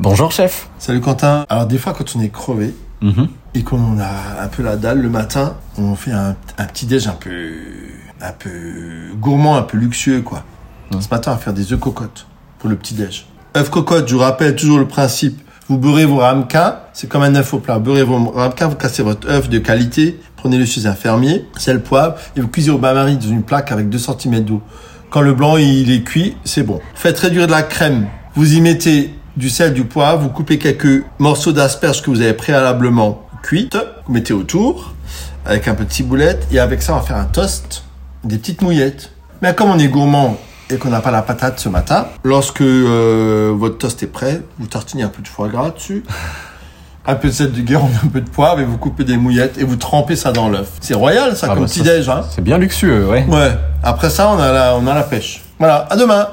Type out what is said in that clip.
Bonjour chef. Salut Quentin. Alors des fois quand on est crevé Mhm. et qu'on a un peu la dalle le matin, on fait un, un petit déj un peu un peu gourmand, un peu luxueux quoi. Ce matin on va faire des œufs cocottes pour le petit déj. œufs cocottes, je vous rappelle toujours le principe. Vous beurrez vos ramequins, c'est comme un œuf au plat. Beurrez vos ramequins, vous cassez votre œuf de qualité, prenez-le chez un fermier, sel, poivre, et vous cuisez au bain-marie dans une plaque avec 2 cm d'eau. Quand le blanc il est cuit, c'est bon. Faites réduire de la crème. Vous y mettez du sel, du poivre, vous coupez quelques morceaux d'asperges que vous avez préalablement cuites, vous mettez autour, avec un peu de ciboulette, et avec ça on va faire un toast, des petites mouillettes. Mais comme on est gourmand et qu'on n'a pas la patate ce matin, lorsque euh, votre toast est prêt, vous tartinez un peu de foie gras dessus, un peu de sel de Guérande, un peu de poivre, et vous coupez des mouillettes et vous trempez ça dans l'œuf. C'est royal ça Ah comme bah, petit déj, hein C'est bien luxueux, ouais. Ouais. Après ça, on a la, on a la pêche. Voilà. À demain.